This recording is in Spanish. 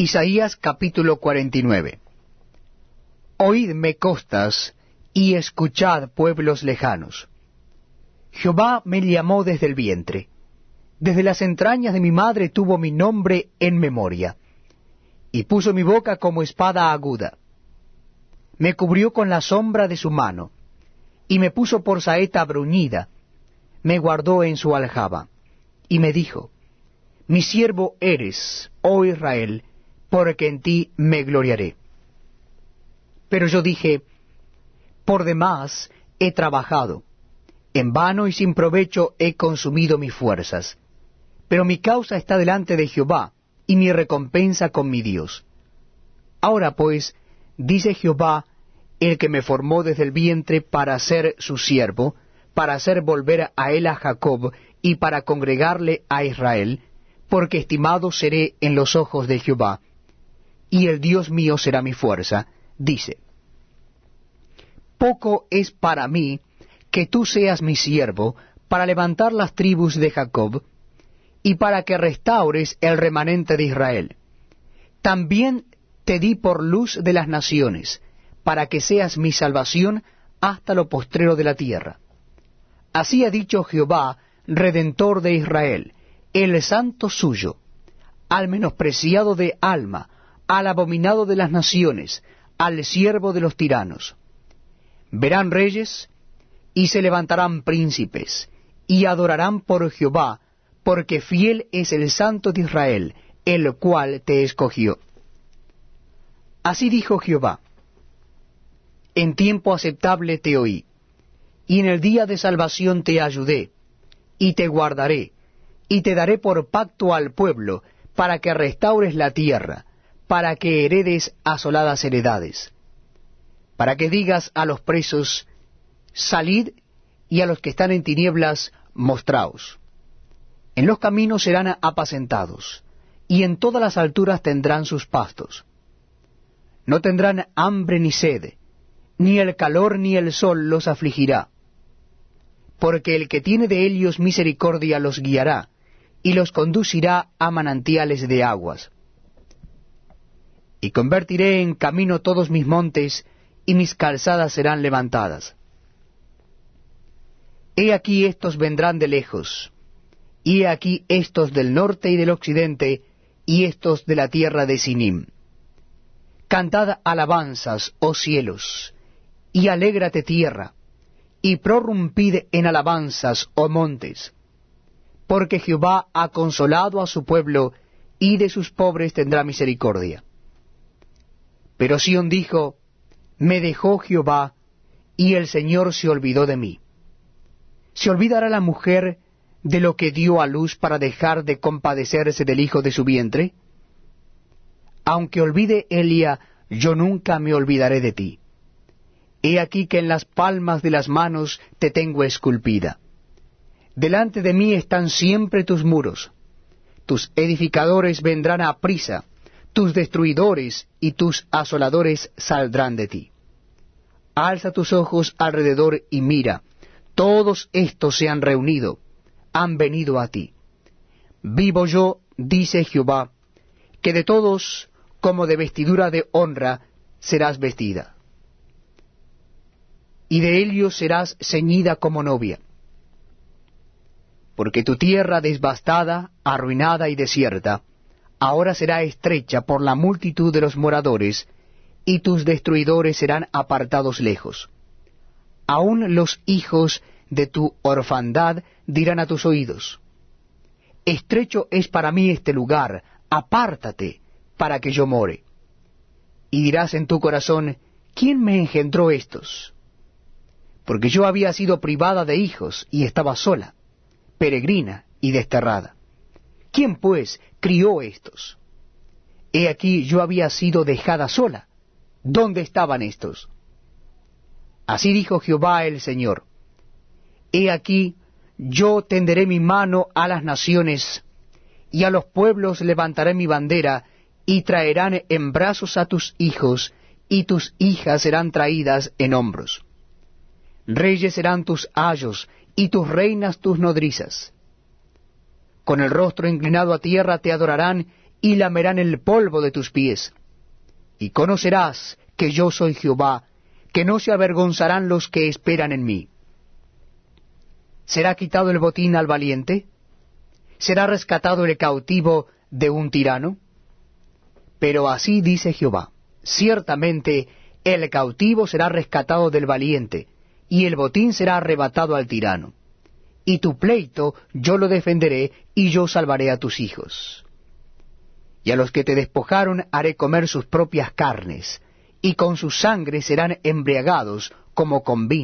Isaías capítulo 49 Oídme costas y escuchad pueblos lejanos. Jehová me llamó desde el vientre, desde las entrañas de mi madre tuvo mi nombre en memoria, y puso mi boca como espada aguda. Me cubrió con la sombra de su mano, y me puso por saeta bruñida, me guardó en su aljaba, y me dijo, Mi siervo eres, oh Israel, porque en ti me gloriaré. Pero yo dije, por demás he trabajado, en vano y sin provecho he consumido mis fuerzas, pero mi causa está delante de Jehová, y mi recompensa con mi Dios. Ahora pues, dice Jehová, el que me formó desde el vientre para ser su siervo, para hacer volver a él a Jacob, y para congregarle a Israel, porque estimado seré en los ojos de Jehová, y el Dios mío será mi fuerza, dice, Poco es para mí que tú seas mi siervo para levantar las tribus de Jacob, y para que restaures el remanente de Israel. También te di por luz de las naciones, para que seas mi salvación hasta lo postrero de la tierra. Así ha dicho Jehová, Redentor de Israel, el santo suyo, al menospreciado de alma, al abominado de las naciones, al siervo de los tiranos. Verán reyes, y se levantarán príncipes, y adorarán por Jehová, porque fiel es el Santo de Israel, el cual te escogió. Así dijo Jehová, en tiempo aceptable te oí, y en el día de salvación te ayudé, y te guardaré, y te daré por pacto al pueblo, para que restaures la tierra, para que heredes asoladas heredades, para que digas a los presos, salid, y a los que están en tinieblas, mostraos. En los caminos serán apacentados, y en todas las alturas tendrán sus pastos. No tendrán hambre ni sed, ni el calor ni el sol los afligirá, porque el que tiene de ellos misericordia los guiará, y los conducirá a manantiales de aguas y convertiré en camino todos mis montes, y mis calzadas serán levantadas. He aquí estos vendrán de lejos, y he aquí estos del norte y del occidente, y estos de la tierra de Sinim. Cantad alabanzas, oh cielos, y alégrate tierra, y prorrumpid en alabanzas, oh montes, porque Jehová ha consolado a su pueblo, y de sus pobres tendrá misericordia. Pero Sión dijo, Me dejó Jehová, y el Señor se olvidó de mí. ¿Se olvidará la mujer de lo que dio a luz para dejar de compadecerse del hijo de su vientre? Aunque olvide Elia, yo nunca me olvidaré de ti. He aquí que en las palmas de las manos te tengo esculpida. Delante de mí están siempre tus muros. Tus edificadores vendrán a prisa tus destruidores y tus asoladores saldrán de ti. Alza tus ojos alrededor y mira, todos estos se han reunido, han venido a ti. Vivo yo, dice Jehová, que de todos, como de vestidura de honra, serás vestida. Y de ellos serás ceñida como novia. Porque tu tierra devastada, arruinada y desierta, ahora será estrecha por la multitud de los moradores, y tus destruidores serán apartados lejos. Aún los hijos de tu orfandad dirán a tus oídos, Estrecho es para mí este lugar, apártate, para que yo more. Y dirás en tu corazón, ¿quién me engendró estos? Porque yo había sido privada de hijos y estaba sola, peregrina y desterrada. ¿Quién, pues, crió estos? He aquí yo había sido dejada sola. ¿Dónde estaban estos? Así dijo Jehová el Señor. He aquí yo tenderé mi mano a las naciones, y a los pueblos levantaré mi bandera, y traerán en brazos a tus hijos, y tus hijas serán traídas en hombros. Reyes serán tus ayos, y tus reinas tus nodrizas con el rostro inclinado a tierra te adorarán y lamerán el polvo de tus pies. Y conocerás que yo soy Jehová, que no se avergonzarán los que esperan en mí. ¿Será quitado el botín al valiente? ¿Será rescatado el cautivo de un tirano? Pero así dice Jehová, ciertamente el cautivo será rescatado del valiente, y el botín será arrebatado al tirano. Y tu pleito yo lo defenderé, y yo salvaré a tus hijos. Y a los que te despojaron haré comer sus propias carnes, y con su sangre serán embriagados como con vino.